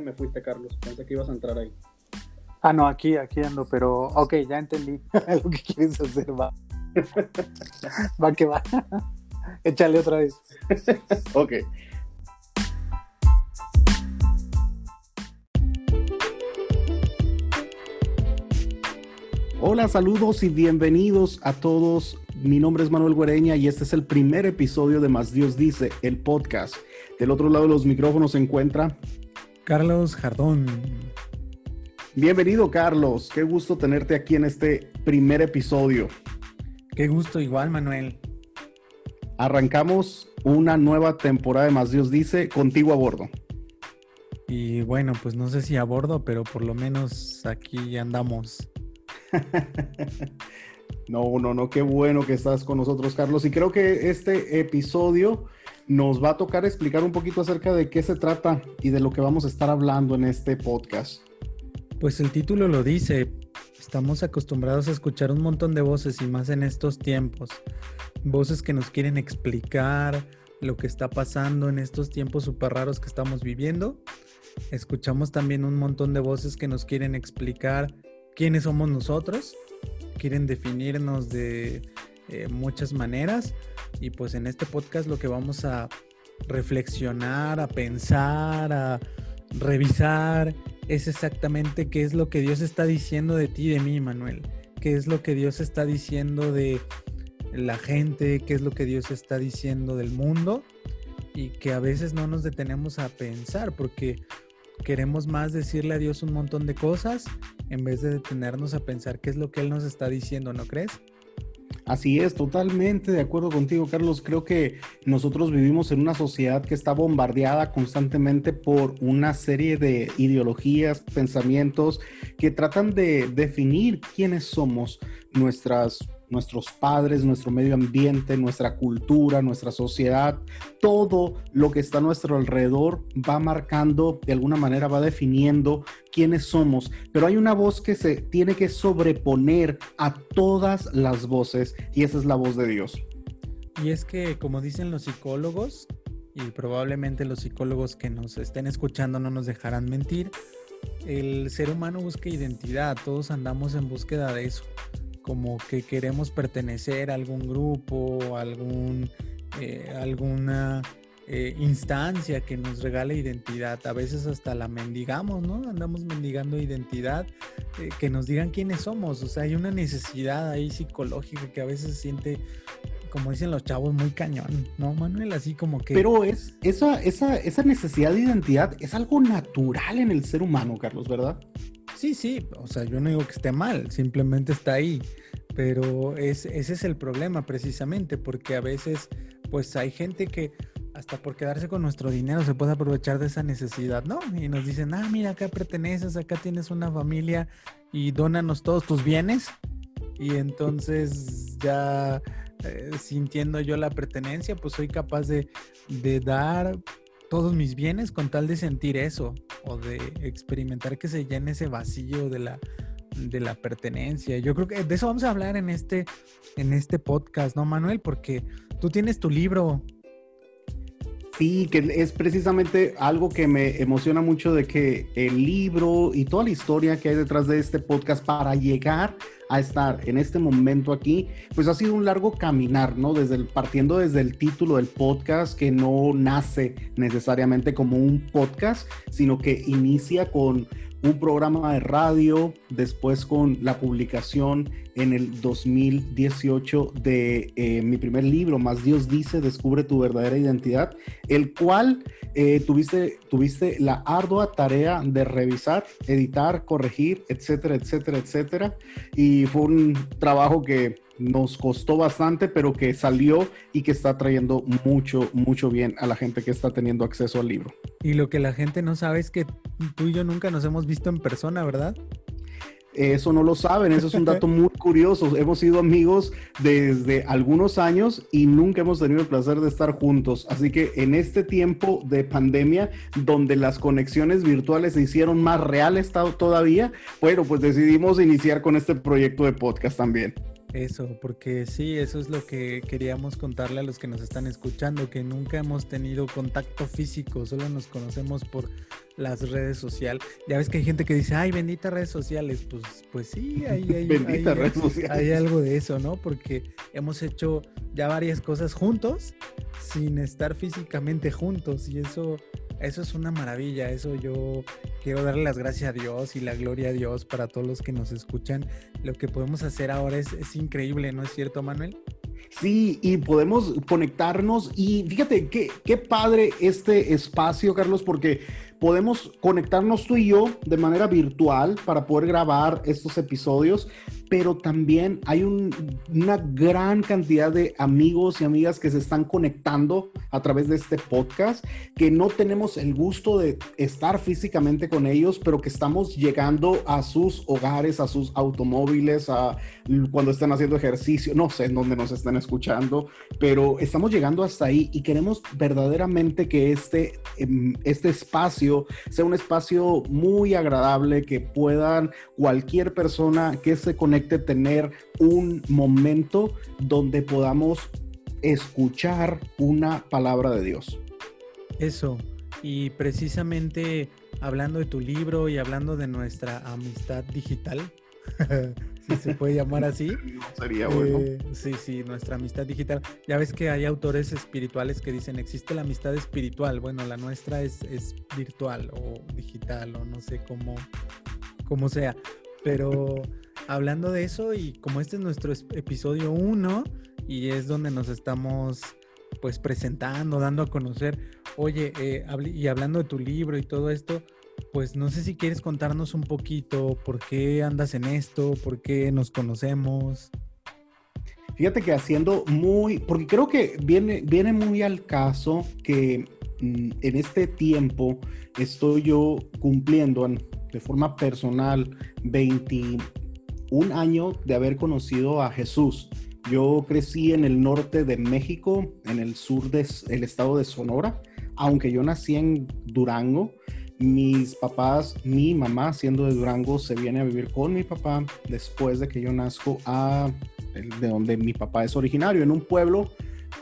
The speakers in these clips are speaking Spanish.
te me fuiste, Carlos. Pensé que ibas a entrar ahí. Ah, no, aquí, aquí ando, pero ok, ya entendí lo que quieres hacer, va. va que va. Échale otra vez. ok. Hola, saludos y bienvenidos a todos. Mi nombre es Manuel Guereña y este es el primer episodio de Más Dios Dice, el podcast. Del otro lado de los micrófonos se encuentra Carlos Jardón. Bienvenido, Carlos. Qué gusto tenerte aquí en este primer episodio. Qué gusto igual, Manuel. Arrancamos una nueva temporada de Más Dios Dice contigo a bordo. Y bueno, pues no sé si a bordo, pero por lo menos aquí andamos. no, no, no, qué bueno que estás con nosotros, Carlos. Y creo que este episodio nos va a tocar explicar un poquito acerca de qué se trata y de lo que vamos a estar hablando en este podcast. Pues el título lo dice, estamos acostumbrados a escuchar un montón de voces y más en estos tiempos. Voces que nos quieren explicar lo que está pasando en estos tiempos súper raros que estamos viviendo. Escuchamos también un montón de voces que nos quieren explicar quiénes somos nosotros, quieren definirnos de eh, muchas maneras y pues en este podcast lo que vamos a reflexionar, a pensar, a revisar es exactamente qué es lo que Dios está diciendo de ti de mí, Manuel. Qué es lo que Dios está diciendo de la gente, qué es lo que Dios está diciendo del mundo y que a veces no nos detenemos a pensar porque queremos más decirle a Dios un montón de cosas en vez de detenernos a pensar qué es lo que Él nos está diciendo, ¿no crees? Así es, totalmente de acuerdo contigo, Carlos. Creo que nosotros vivimos en una sociedad que está bombardeada constantemente por una serie de ideologías, pensamientos que tratan de definir quiénes somos, nuestras nuestros padres, nuestro medio ambiente, nuestra cultura, nuestra sociedad, todo lo que está a nuestro alrededor va marcando, de alguna manera va definiendo quiénes somos. Pero hay una voz que se tiene que sobreponer a todas las voces y esa es la voz de Dios. Y es que, como dicen los psicólogos, y probablemente los psicólogos que nos estén escuchando no nos dejarán mentir, el ser humano busca identidad, todos andamos en búsqueda de eso como que queremos pertenecer a algún grupo, algún, eh, alguna eh, instancia que nos regale identidad. A veces hasta la mendigamos, ¿no? Andamos mendigando identidad, eh, que nos digan quiénes somos. O sea, hay una necesidad ahí psicológica que a veces siente como dicen los chavos, muy cañón, ¿no, Manuel? Así como que... Pero es, esa, esa, esa necesidad de identidad es algo natural en el ser humano, Carlos, ¿verdad? Sí, sí, o sea, yo no digo que esté mal, simplemente está ahí. Pero es, ese es el problema precisamente, porque a veces pues hay gente que hasta por quedarse con nuestro dinero se puede aprovechar de esa necesidad, ¿no? Y nos dicen, ah, mira, acá perteneces, acá tienes una familia y dónanos todos tus bienes. Y entonces ya eh, sintiendo yo la pertenencia, pues soy capaz de dar todos mis bienes con tal de sentir eso o de experimentar que se llene ese vacío de la, de la pertenencia. Yo creo que de eso vamos a hablar en este, en este podcast, ¿no, Manuel? Porque tú tienes tu libro. Sí, que es precisamente algo que me emociona mucho de que el libro y toda la historia que hay detrás de este podcast para llegar a estar en este momento aquí, pues ha sido un largo caminar, ¿no? Desde el, partiendo desde el título del podcast, que no nace necesariamente como un podcast, sino que inicia con un programa de radio, después con la publicación en el 2018 de eh, mi primer libro, Más Dios dice, descubre tu verdadera identidad, el cual eh, tuviste, tuviste la ardua tarea de revisar, editar, corregir, etcétera, etcétera, etcétera. Y fue un trabajo que nos costó bastante, pero que salió y que está trayendo mucho, mucho bien a la gente que está teniendo acceso al libro. Y lo que la gente no sabe es que tú y yo nunca nos hemos visto en persona, ¿verdad? Eso no lo saben, eso es un dato muy curioso. Hemos sido amigos desde algunos años y nunca hemos tenido el placer de estar juntos. Así que en este tiempo de pandemia, donde las conexiones virtuales se hicieron más reales todavía, bueno, pues decidimos iniciar con este proyecto de podcast también. Eso, porque sí, eso es lo que queríamos contarle a los que nos están escuchando, que nunca hemos tenido contacto físico, solo nos conocemos por las redes sociales. Ya ves que hay gente que dice, ay, benditas redes sociales. Pues, pues sí, hay, hay algo de eso, ¿no? Porque hemos hecho ya varias cosas juntos sin estar físicamente juntos y eso eso es una maravilla, eso yo quiero darle las gracias a Dios y la gloria a Dios para todos los que nos escuchan. Lo que podemos hacer ahora es, es increíble, ¿no es cierto, Manuel? Sí, y podemos conectarnos y fíjate qué, qué padre este espacio, Carlos, porque podemos conectarnos tú y yo de manera virtual para poder grabar estos episodios, pero también hay una gran cantidad de amigos y amigas que se están conectando a través de este podcast, que no tenemos el gusto de estar físicamente con ellos, pero que estamos llegando a sus hogares, a sus automóviles, a cuando estén haciendo ejercicio, no sé en dónde nos están escuchando, pero estamos llegando hasta ahí y queremos verdaderamente que este, em, este espacio sea un espacio muy agradable, que puedan cualquier persona que se conecte tener un momento donde podamos escuchar una palabra de Dios. Eso, y precisamente hablando de tu libro y hablando de nuestra amistad digital, si se puede llamar así. sería bueno. Eh, sí, sí, nuestra amistad digital. Ya ves que hay autores espirituales que dicen, existe la amistad espiritual. Bueno, la nuestra es, es virtual o digital o no sé cómo, cómo sea. Pero hablando de eso y como este es nuestro episodio 1 y es donde nos estamos pues presentando, dando a conocer, oye, eh, y hablando de tu libro y todo esto, pues no sé si quieres contarnos un poquito por qué andas en esto, por qué nos conocemos. Fíjate que haciendo muy, porque creo que viene, viene muy al caso que mm, en este tiempo estoy yo cumpliendo de forma personal 20, un año de haber conocido a Jesús. Yo crecí en el norte de México, en el sur del estado de Sonora, aunque yo nací en Durango. Mis papás, mi mamá siendo de Durango, se viene a vivir con mi papá después de que yo nazco a de donde mi papá es originario, en un pueblo,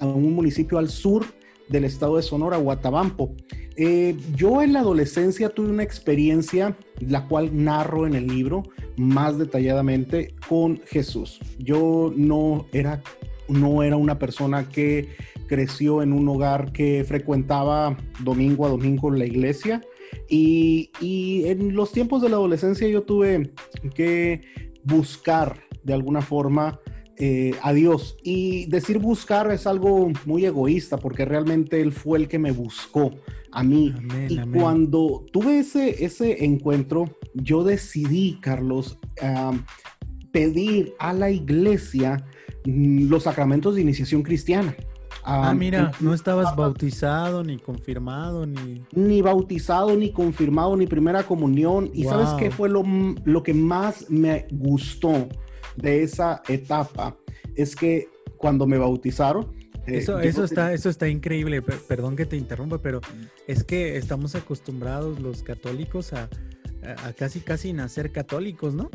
en un municipio al sur del estado de Sonora, Guatabampo. Eh, yo en la adolescencia tuve una experiencia, la cual narro en el libro más detalladamente, con Jesús. Yo no era, no era una persona que creció en un hogar que frecuentaba domingo a domingo la iglesia. Y, y en los tiempos de la adolescencia yo tuve que buscar de alguna forma eh, a Dios. Y decir buscar es algo muy egoísta porque realmente Él fue el que me buscó a mí. y cuando tuve ese, ese encuentro, yo decidí, Carlos, pedir a la iglesia mm, los sacramentos de iniciación cristiana. ah, mira, no estabas bautizado, ni confirmado, ni... Ni bautizado, ni confirmado, ni primera comunión. ¿Y sabes qué fue lo, lo que más me gustó? de esa etapa es que cuando me bautizaron, eh, eso, eso, está, eso está increíble, perdón que te interrumpa, pero es que estamos acostumbrados los católicos a, a, casi casi nacer católicos, ¿no?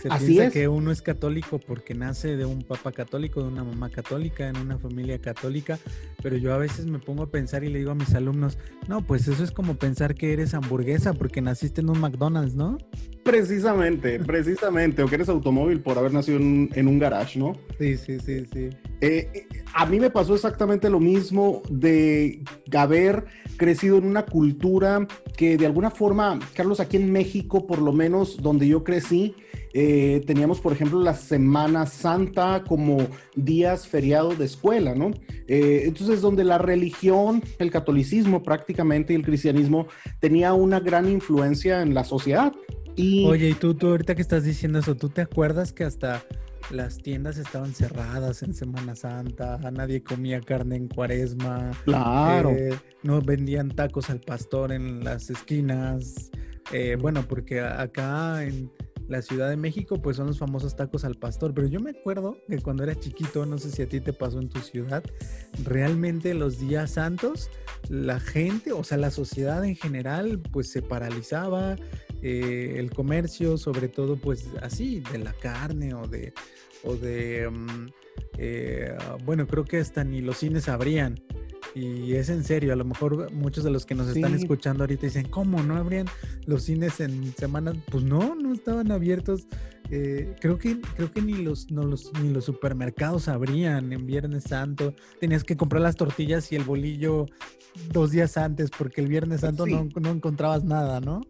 Se Así piensa que uno es católico porque nace de un papá católico, de una mamá católica, en una familia católica, pero yo a veces me pongo a pensar y le digo a mis alumnos, no, pues eso es como pensar que eres hamburguesa porque naciste en un McDonald's, ¿no? Precisamente, precisamente, o que eres automóvil por haber nacido en, un garage, ¿no? Sí, sí, sí, sí. Eh, a mí me pasó exactamente lo mismo de haber crecido en una cultura que de alguna forma, Carlos, aquí en México, por lo menos donde yo crecí, eh, teníamos, por ejemplo, la Semana Santa como días feriados de escuela, ¿no? Eh, entonces, donde la religión, el catolicismo prácticamente y el cristianismo tenía una gran influencia en la sociedad. Oye, y tú, tú ahorita que estás diciendo eso, ¿tú te acuerdas que hasta las tiendas estaban cerradas en Semana Santa, nadie comía carne en cuaresma. Claro. Eh, no vendían tacos al pastor en las esquinas. Eh, bueno, porque acá en la Ciudad de México, pues son los famosos tacos al pastor. Pero yo me acuerdo que cuando era chiquito, no sé si a ti te pasó en tu ciudad, realmente los días santos, la gente, o sea, la sociedad en general, pues se paralizaba, eh, el comercio, sobre todo pues así, de la carne o de, o de, mm, eh, bueno, creo que hasta ni los cines abrían. Y es en serio, a lo mejor muchos de los que nos están escuchando ahorita dicen, ¿cómo no abrían los cines en semanas? Pues no, no estaban abiertos. Eh, creo que creo que ni los, no los ni los supermercados abrían en Viernes Santo. Tenías que comprar las tortillas y el bolillo dos días antes porque el Viernes Santo no, no, encontrabas nada, ¿no?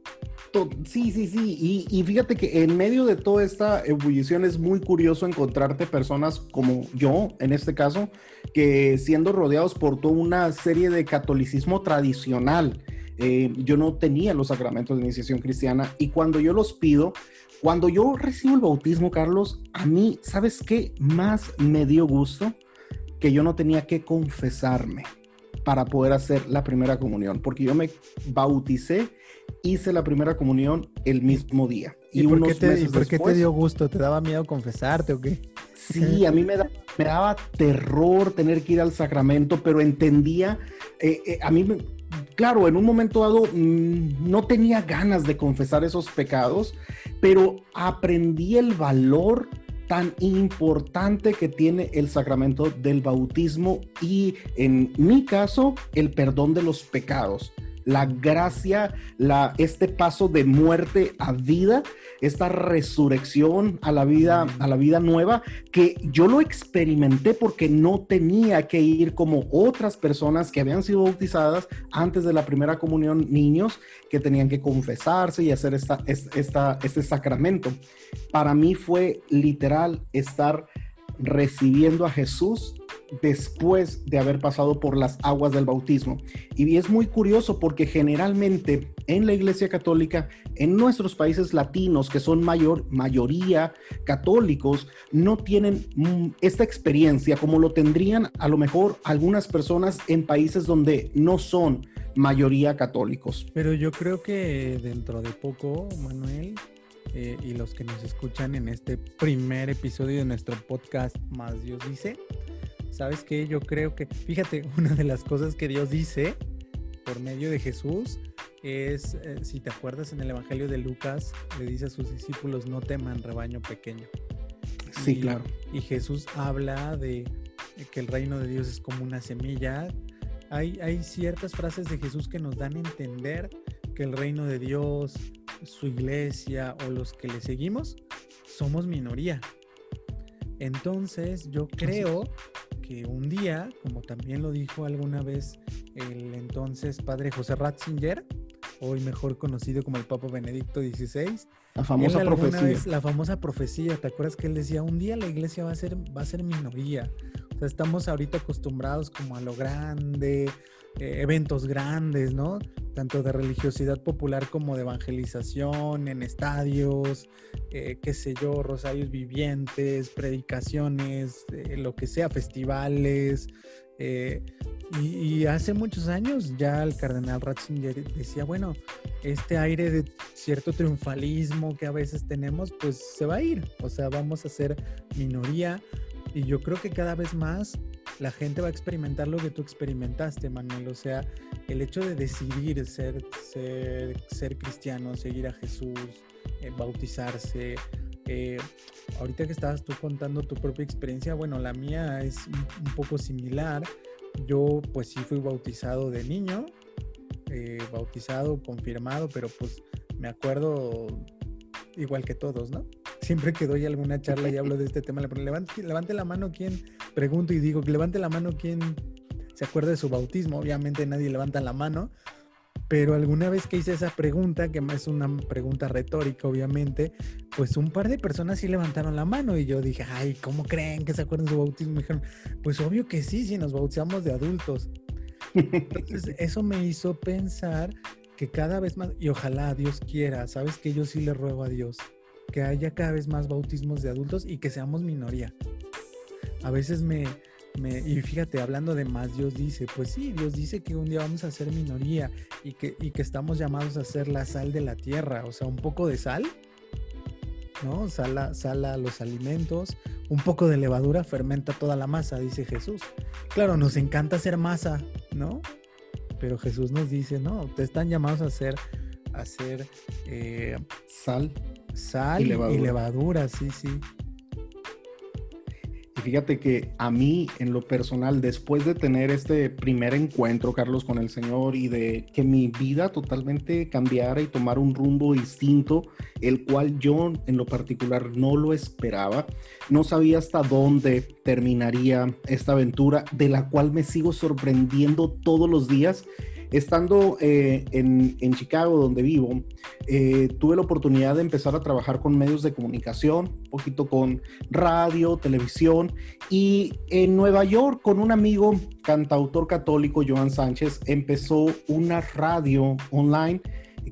Sí, sí, sí. Y, y, fíjate que en medio de toda esta ebullición es muy curioso encontrarte personas como yo, en este caso, que siendo rodeados por toda una serie de catolicismo tradicional, eh, yo no tenía los sacramentos de iniciación cristiana y cuando yo los pido, cuando yo recibo el bautismo, Carlos, a mí, ¿sabes qué más me dio gusto? Que yo no tenía que confesarme para poder hacer la primera comunión, porque yo me bauticé, hice la primera comunión el mismo día. ¿Y, por, qué te, por qué te dio gusto? ¿Te daba miedo confesarte o qué? Sí, a mí me, me daba terror tener que ir al sacramento, pero entendía, eh, eh, a mí, claro, en un momento dado mm, no tenía ganas de confesar esos pecados, pero aprendí el valor tan importante que tiene el sacramento del bautismo y en mi caso el perdón de los pecados la gracia, este paso de muerte a vida, esta resurrección a la vida, a la vida nueva, que yo lo experimenté porque no tenía que ir como otras personas que habían sido bautizadas antes de la primera comunión, niños que tenían que confesarse y hacer esta, este sacramento. Para mí fue literal estar recibiendo a Jesús después de haber pasado por las aguas del bautismo. Y es muy curioso porque generalmente en la Iglesia Católica, en nuestros países latinos, que son mayor, mayoría católicos, no tienen mm, esta experiencia como lo tendrían a lo mejor algunas personas en países donde no son mayoría católicos. Pero yo creo que dentro de poco, Manuel, eh, y los que nos escuchan en este primer episodio de nuestro podcast Más Dios dice, ¿sabes qué? Yo creo que, fíjate, una de las cosas que Dios dice por medio de Jesús es, eh, si te acuerdas en el Evangelio de Lucas, le dice a sus discípulos, no teman rebaño pequeño. Sí, claro. Y Jesús habla de que el reino de Dios es como una semilla. Hay, hay ciertas frases de Jesús que nos dan a entender que el reino de Dios su iglesia o los que le seguimos, somos minoría. Entonces yo creo que un día, como también lo dijo alguna vez el entonces padre José Ratzinger, hoy mejor conocido como el Papa Benedicto XVI, la famosa profecía. la famosa profecía, ¿te acuerdas que él decía, un día la iglesia va a ser, va a ser minoría? Estamos ahorita acostumbrados como a lo grande, eh, eventos grandes, ¿no? Tanto de religiosidad popular como de evangelización en estadios, eh, qué sé yo, rosarios vivientes, predicaciones, eh, lo que sea, festivales. Y, hace muchos años ya el cardenal Ratzinger decía, bueno, este aire de cierto triunfalismo que a veces tenemos, pues se va a ir. O sea, vamos a ser minoría. Y yo creo que cada vez más la gente va a experimentar lo que tú experimentaste, Manuel. O sea, el hecho de decidir ser, ser, cristiano, seguir a Jesús, eh, bautizarse. Eh, ahorita que estabas tú contando tu propia experiencia, bueno, la mía es un, poco similar. Yo pues sí fui bautizado de niño, eh, bautizado, confirmado, pero pues me acuerdo igual que todos, ¿no? Siempre que doy alguna charla y hablo de este tema, le pongo, levante, levante la mano quien pregunto y digo, levante la mano quien se acuerda de su bautismo. Obviamente nadie levanta la mano, pero alguna vez que hice esa pregunta, que es una pregunta retórica, obviamente, pues un par de personas sí levantaron la mano y yo dije, ay, ¿cómo creen que se acuerdan de su bautismo? Me dijeron, pues obvio que sí, si nos bautizamos de adultos. Entonces, eso me hizo pensar que cada vez más, y ojalá Dios quiera, sabes que yo sí le ruego a Dios, que haya cada vez más bautismos de adultos y que seamos minoría. A veces me, me, y fíjate, hablando de más, Dios dice, pues sí, Dios dice que un día vamos a ser minoría y que, y que estamos llamados a ser la sal de la tierra, o sea, un poco de sal, ¿no? Sala, sala los alimentos, un poco de levadura fermenta toda la masa, dice Jesús. Claro, nos encanta hacer masa, ¿no? Pero Jesús nos dice, no, te están llamados a hacer, a hacer eh, sal Sal y levadura. sí, sí. fíjate que a mí, en lo personal, después de tener este primer encuentro, Carlos, con el Señor y de que mi vida totalmente cambiara y tomar un rumbo distinto, el cual yo en lo particular no lo esperaba, no sabía hasta dónde terminaría esta aventura, de la cual me sigo sorprendiendo todos los días Estando eh, en, Chicago, donde vivo, eh, tuve la oportunidad de empezar a trabajar con medios de comunicación, un poquito con radio, televisión, y en Nueva York, con un amigo cantautor católico, Joan Sánchez, empezó una radio online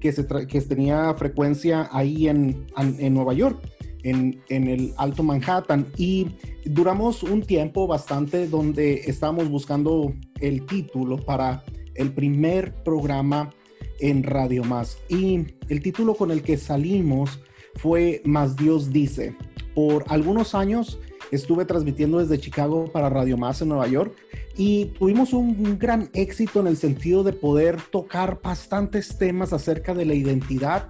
que, se que tenía frecuencia ahí en, en Nueva York. En, en, el Alto Manhattan y duramos un tiempo bastante donde estábamos buscando el título para el primer programa en Radio Más. Y el título con el que salimos fue Más Dios dice. Por algunos años estuve transmitiendo desde Chicago para Radio Más en Nueva York y tuvimos un gran éxito en el sentido de poder tocar bastantes temas acerca de la identidad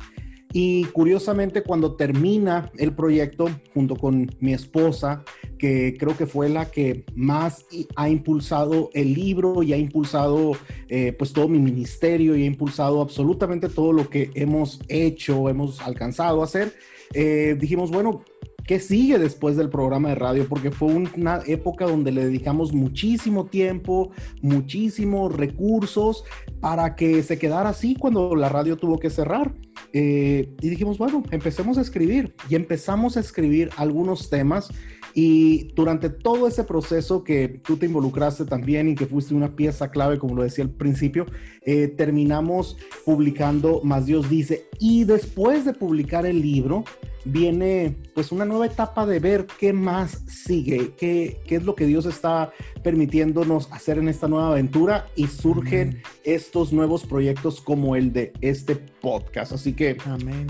y curiosamente, cuando termina el proyecto, junto con mi esposa, que creo que fue la que más ha impulsado el libro y ha impulsado eh, pues todo mi ministerio y ha impulsado absolutamente todo lo que hemos hecho, hemos alcanzado a hacer, eh, dijimos, bueno, ¿Qué sigue después del programa de radio? Porque fue una época donde le dedicamos muchísimo tiempo, muchísimos recursos para que se quedara así cuando la radio tuvo que cerrar. Eh, y dijimos, bueno, empecemos a escribir. Y empezamos a escribir algunos temas. Y durante todo ese proceso que tú te involucraste también y que fuiste una pieza clave, como lo decía al principio, eh, terminamos publicando Más Dios dice. Y después de publicar el libro, viene pues una nueva etapa de ver qué más sigue, qué, qué es lo que Dios está permitiéndonos hacer en esta nueva aventura y surgen estos nuevos proyectos como el de este podcast. Así que... Amén.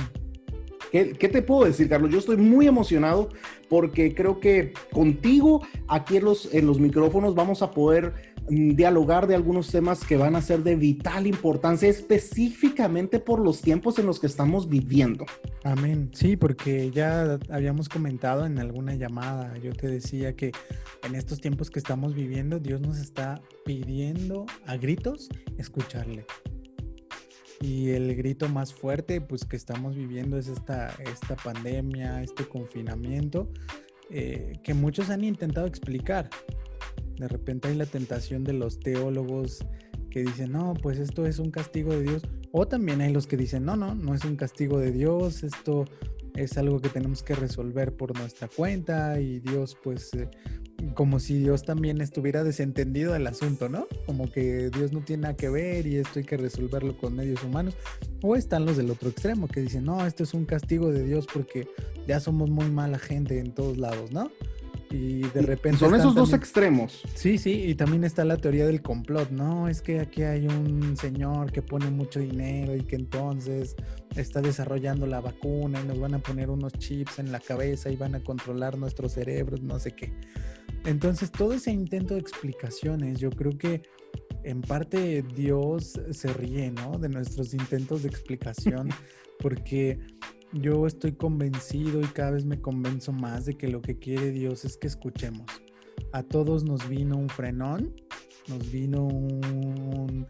¿Qué, te puedo decir, Carlos? Yo estoy muy emocionado porque creo que contigo aquí en los, en los micrófonos vamos a poder Mm, dialogar de algunos temas que van a ser de vital importancia específicamente por los tiempos en los que estamos viviendo. Amén. Sí, porque ya habíamos comentado en alguna llamada, yo te decía que en estos tiempos que estamos viviendo, Dios nos está pidiendo a gritos escucharle. Y el grito más fuerte, pues que estamos viviendo es esta, esta pandemia, este confinamiento, eh, que muchos han intentado explicar. De repente hay la tentación de los teólogos que dicen, no, pues esto es un castigo de Dios. O también hay los que dicen, no, no, no es un castigo de Dios, esto es algo que tenemos que resolver por nuestra cuenta y Dios pues eh, como si Dios también estuviera desentendido del asunto, ¿no? Como que Dios no tiene nada que ver y esto hay que resolverlo con medios humanos. O están los del otro extremo que dicen, no, esto es un castigo de Dios porque ya somos muy mala gente en todos lados, ¿no? Y de repente... Son esos dos extremos. Sí, sí, y también está la teoría del complot, ¿no? Es que aquí hay un señor que pone mucho dinero y que entonces está desarrollando la vacuna y nos van a poner unos chips en la cabeza y van a controlar nuestros cerebros, no sé qué. Entonces, todo ese intento de explicaciones, yo creo que en parte Dios se ríe, ¿no? De nuestros intentos de explicación, porque yo estoy convencido y cada vez me convenzo más de que lo que quiere Dios es que escuchemos. A todos nos vino un frenón, nos vino un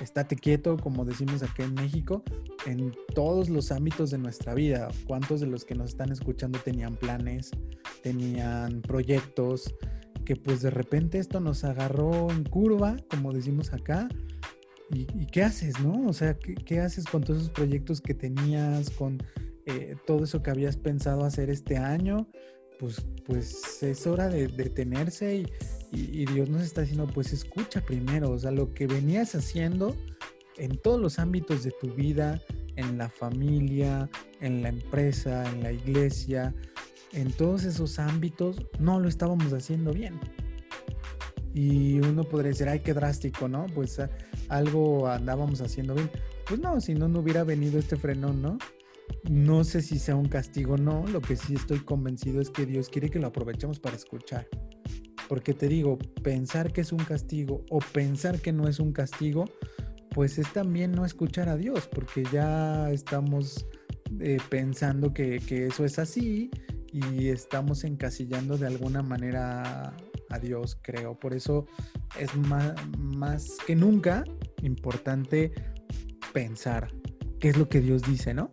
estate quieto, como decimos aquí en México, en todos los ámbitos de nuestra vida. ¿Cuántos de los que nos están escuchando tenían planes, tenían proyectos, que pues de repente esto nos agarró en curva, como decimos acá? ¿Y, qué haces, no? O sea, ¿qué, ¿qué haces con todos esos proyectos que tenías, con eh, todo eso que habías pensado hacer este año, pues, pues es hora de detenerse y, y, Dios nos está diciendo, pues escucha primero, o sea, lo que venías haciendo en todos los ámbitos de tu vida, en la familia, en la empresa, en la iglesia, en todos esos ámbitos, no lo estábamos haciendo bien. Y uno podría decir, ay, qué drástico, ¿no? Pues algo andábamos haciendo bien. Pues no, si no, no hubiera venido este frenón, ¿no? No sé si sea un castigo o no, lo que sí estoy convencido es que Dios quiere que lo aprovechemos para escuchar. Porque te digo, pensar que es un castigo o pensar que no es un castigo, pues es también no escuchar a Dios, porque ya estamos eh, pensando que, eso es así y estamos encasillando de alguna manera a Dios, creo. Por eso es más, más que nunca importante pensar qué es lo que Dios dice, ¿no?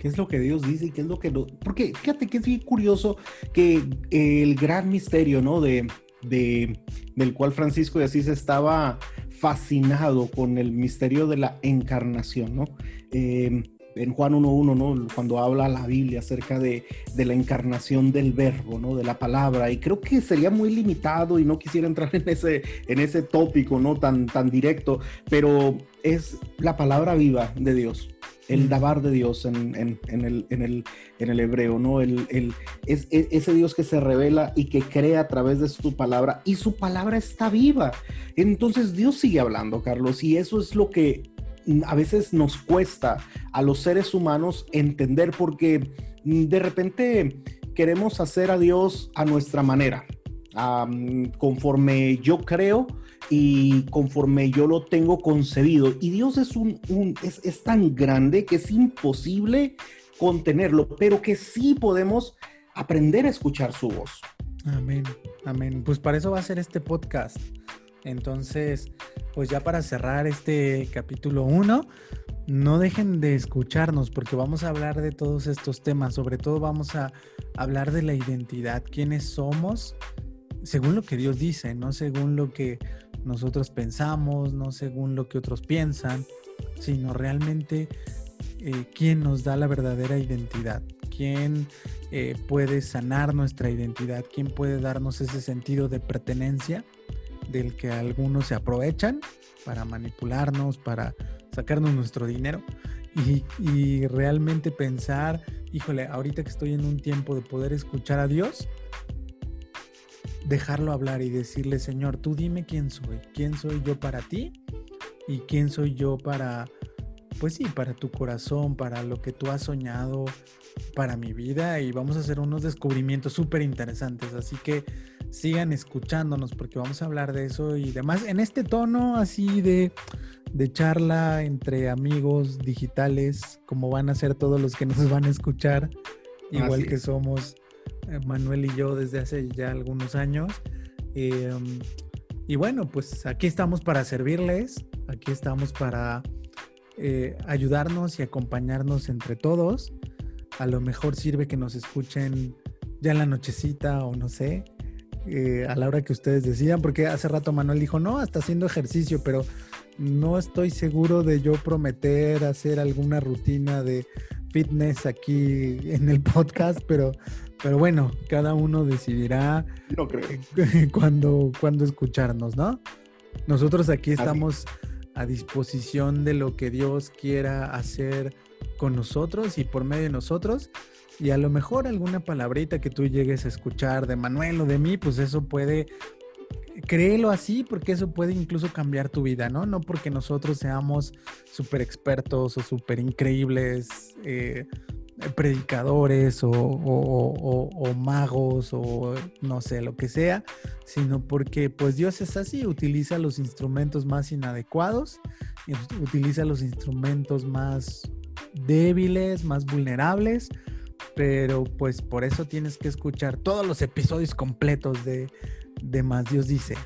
Qué es lo que Dios dice y qué es lo que no. Porque fíjate que es bien curioso que el gran misterio, ¿no? De, de, del cual Francisco de Asís estaba fascinado con el misterio de la encarnación, ¿no? Eh, en Juan 1.1, ¿no? Cuando habla la Biblia acerca de, de, la encarnación del verbo, ¿no? De la palabra. Y creo que sería muy limitado y no quisiera entrar en ese, en ese tópico, ¿no? Tan, tan directo, pero es la palabra viva de Dios el dabar de Dios en, el, en, el, hebreo, ¿no? El, es, e, ese Dios que se revela y que crea a través de su palabra y su palabra está viva. Entonces Dios sigue hablando, Carlos, y eso es lo que a veces nos cuesta a los seres humanos entender porque de repente queremos hacer a Dios a nuestra manera, conforme yo creo y conforme yo lo tengo concebido. Y Dios es, un, es, es, tan grande que es imposible contenerlo, pero que sí podemos aprender a escuchar su voz. Amén, amén. Pues para eso va a ser este podcast. Entonces, pues ya para cerrar este capítulo 1, no dejen de escucharnos porque vamos a hablar de todos estos temas. Sobre todo vamos a hablar de la identidad, quiénes somos, según lo que Dios dice, no según lo que nosotros pensamos, no según lo que otros piensan, sino realmente eh, quién nos da la verdadera identidad, quién eh, puede sanar nuestra identidad, quién puede darnos ese sentido de pertenencia del que algunos se aprovechan para manipularnos, para sacarnos nuestro dinero. Y, y realmente pensar, híjole, ahorita que estoy en un tiempo de poder escuchar a Dios, dejarlo hablar y decirle, Señor, tú dime quién soy, quién soy yo para ti y quién soy yo para, pues sí, para tu corazón, para lo que tú has soñado, para mi vida y vamos a hacer unos descubrimientos súper interesantes. Así que sigan escuchándonos porque vamos a hablar de eso y demás en este tono así de, de charla entre amigos digitales, como van a ser todos los que nos van a escuchar, igual que somos Manuel y yo desde hace ya algunos años. Em, y bueno, pues aquí estamos para servirles, aquí estamos para eh, ayudarnos y acompañarnos entre todos. A lo mejor sirve que nos escuchen ya en la nochecita o no sé, eh, a la hora que ustedes decidan, porque hace rato Manuel dijo, no, está haciendo ejercicio, pero no estoy seguro de yo prometer hacer alguna rutina de fitness aquí en el podcast, pero pero bueno, cada uno decidirá no creo. cuando, cuando escucharnos, ¿no? Nosotros aquí estamos a disposición de lo que Dios quiera hacer con nosotros y por medio de nosotros. Y a lo mejor alguna palabrita que tú llegues a escuchar de Manuel o de mí, pues eso puede, créelo así, porque eso puede incluso cambiar tu vida, ¿no? No porque nosotros seamos súper expertos o súper increíbles. Eh, predicadores o, magos o no sé, lo que sea, sino porque pues Dios es así, utiliza los instrumentos más inadecuados, utiliza los instrumentos más débiles, más vulnerables, pero pues por eso tienes que escuchar todos los episodios completos de, de Más Dios dice.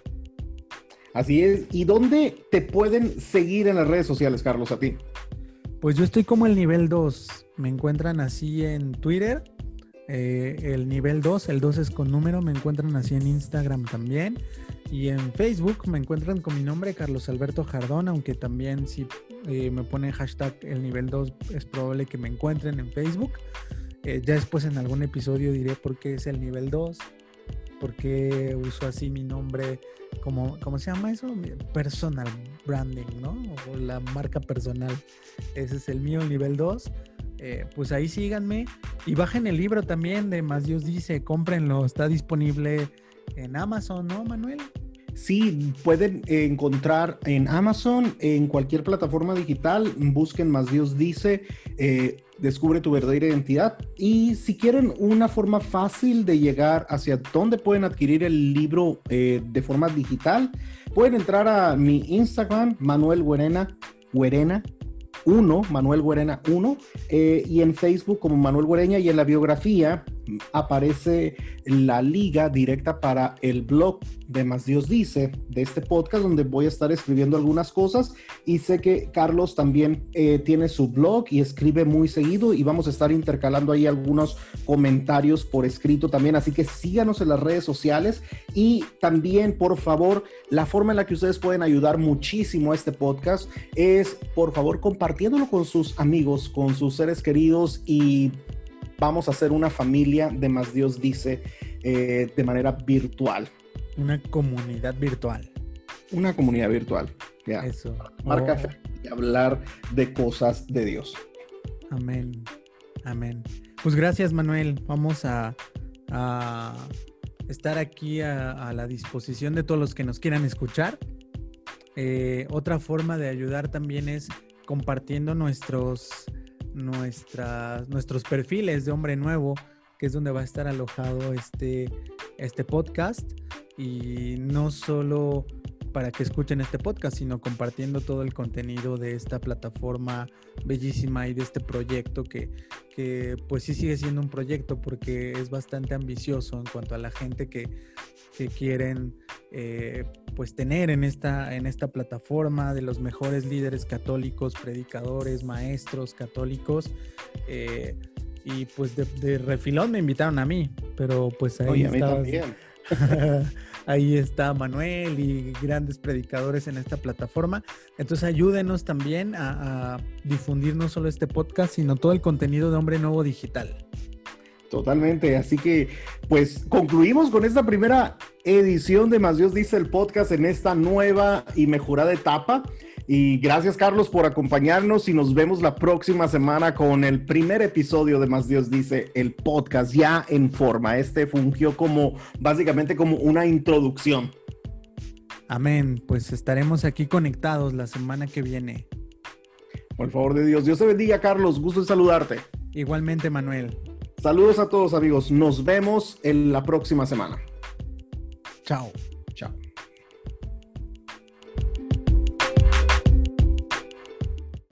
Así es. ¿Y dónde te pueden seguir en las redes sociales, Carlos, a ti? Pues yo estoy como el nivel 2. Me encuentran así en Twitter. Eh, el nivel 2, el 2 es con número, me encuentran así en Instagram también. Y en Facebook me encuentran con mi nombre, Carlos Alberto Jardón, aunque también si eh, me ponen hashtag el nivel 2 es probable que me encuentren en Facebook. Eh, ya después en algún episodio diré por qué es el nivel 2, por qué uso así mi nombre como, ¿cómo se llama eso? Personal branding, ¿no? O la marca personal. Ese es el mío, nivel 2. Eh, pues ahí síganme y bajen el libro también de Más Dios dice, cómprenlo, está disponible en Amazon, ¿no, Manuel? Sí, pueden encontrar en Amazon, en cualquier plataforma digital, busquen Más Dios dice, eh, descubre tu verdadera identidad. Y si quieren una forma fácil de llegar hacia dónde pueden adquirir el libro eh, de forma digital, pueden entrar a mi Instagram, Manuel Guerena, Guerena 1, Manuel Guerena 1, eh, y en Facebook como Manuel Guereña y en la biografía aparece la liga directa para el blog de Más Dios Dice, de este podcast, donde voy a estar escribiendo algunas cosas. Y sé que Carlos también eh, tiene su blog y escribe muy seguido y vamos a estar intercalando ahí algunos comentarios por escrito también. Así que síganos en las redes sociales y también, por favor, la forma en la que ustedes pueden ayudar muchísimo a este podcast es, por favor, compartiéndolo con sus amigos, con sus seres queridos y vamos a hacer una familia de Más Dios Dice eh, de manera virtual. Una comunidad virtual. Una comunidad virtual. Ya. Eso. Marca Oh, y hablar de cosas de Dios. amén. Amén. Pues gracias, Manuel. Vamos a, a estar aquí a, a la disposición de todos los que nos quieran escuchar. Eh, otra forma de ayudar también es compartiendo nuestros, nuestras, nuestros perfiles de Hombre Nuevo, que es donde va a estar alojado este, este podcast. Y no solo para que escuchen este podcast, sino compartiendo todo el contenido de esta plataforma bellísima y de este proyecto que, que pues sí sigue siendo un proyecto porque es bastante ambicioso en cuanto a la gente que, que quieren eh, pues tener en esta, en esta plataforma de los mejores líderes católicos, predicadores, maestros católicos. eh, y pues de, de refilón me invitaron a mí, pero pues ahí Oye, a mí estabas- también. Ahí está Manuel y grandes predicadores en esta plataforma. Entonces ayúdenos también a, a difundir no solo este podcast, sino todo el contenido de Hombre Nuevo Digital. Totalmente. Así que, pues, concluimos con esta primera edición de Más Dios Dice el podcast en esta nueva y mejorada etapa. Y gracias, Carlos, por acompañarnos y nos vemos la próxima semana con el primer episodio de Más Dios Dice el podcast ya en forma. Este fungió como, básicamente, como una introducción. Amén. Pues estaremos aquí conectados la semana que viene. Por favor de Dios. Dios te bendiga, Carlos. Gusto en saludarte. Igualmente, Manuel. Saludos a todos, amigos. Nos vemos en la próxima semana. Chao.